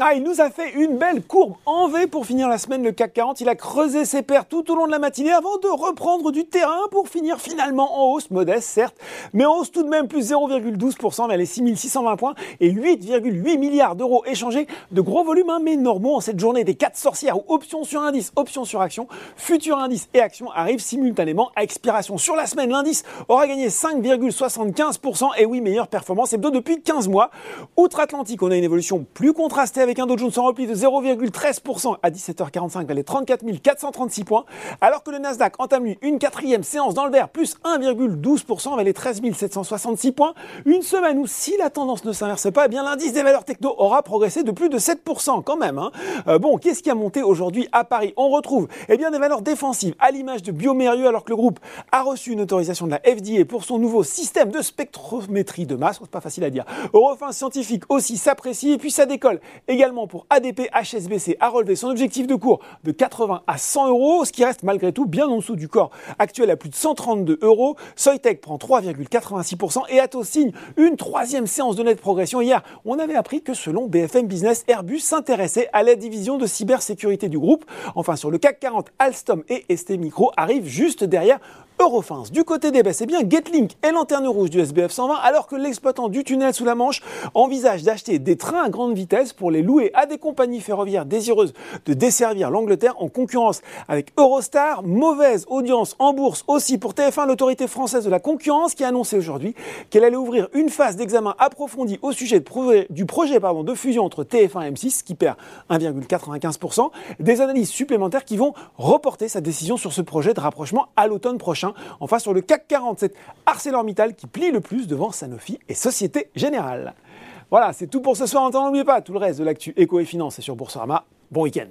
Ah, il nous a fait une belle courbe en V pour finir la semaine, le CAC 40. Il a creusé ses paires tout au long de la matinée avant de reprendre du terrain pour finir finalement en hausse, modeste certes, mais en hausse tout de même plus 0,12% vers les 6620 points et 8,8 milliards d'euros échangés. De gros volumes, hein, mais normaux en cette journée des 4 sorcières où options sur indice, options sur action, futur indice et action arrivent simultanément à expiration. Sur la semaine, l'indice aura gagné 5,75% et oui, meilleure performance hebdo depuis 15 mois. Outre-Atlantique, on a une évolution plus contrastée avec un Dow Jones en repli de 0,13% à 17h45 vers les 34 436 points, alors que le Nasdaq entame lui une quatrième séance dans le vert, plus 1,12% vers les 13 766 points. Une semaine où si la tendance ne s'inverse pas, eh bien l'indice des valeurs techno aura progressé de plus de 7% quand même. Hein. Euh, bon, qu'est-ce qui a monté aujourd'hui à Paris? On retrouve eh bien, des valeurs défensives à l'image de Biomérieux alors que le groupe a reçu une autorisation de la FDA pour son nouveau système de spectrométrie de masse. C'est pas facile à dire. Eurofin scientifique aussi s'apprécie et puis ça décolle également pour ADP HSBC a relevé son objectif de cours de 80 à 100 euros, ce qui reste malgré tout bien en dessous du corps actuel à plus de 132 euros. Soitec prend 3,86% et Atos signe une troisième séance de nette progression. Hier, on avait appris que selon BFM Business, Airbus s'intéressait à la division de cybersécurité du groupe. Enfin, sur le CAC 40, Alstom et ST Micro arrivent juste derrière Eurofins. Du côté des baisses, eh bien Getlink est lanterne rouge du SBF 120 alors que l'exploitant du tunnel sous la Manche envisage d'acheter des trains à grande vitesse pour les louer à des compagnies ferroviaires désireuses de desservir l'Angleterre en concurrence avec Eurostar. Mauvaise audience en bourse aussi pour TF1, l'autorité française de la concurrence qui a annoncé aujourd'hui qu'elle allait ouvrir une phase d'examen approfondi au sujet du projet de fusion entre TF1 et M6 qui perd 1,95%. Des analyses supplémentaires qui vont reporter sa décision sur ce projet de rapprochement à l'automne prochain. Enfin, sur le CAC 47, ArcelorMittal qui plie le plus devant Sanofi et Société Générale. Voilà, c'est tout pour ce soir. N'oubliez pas, tout le reste de l'actu éco et finance sur Boursorama. Bon week-end.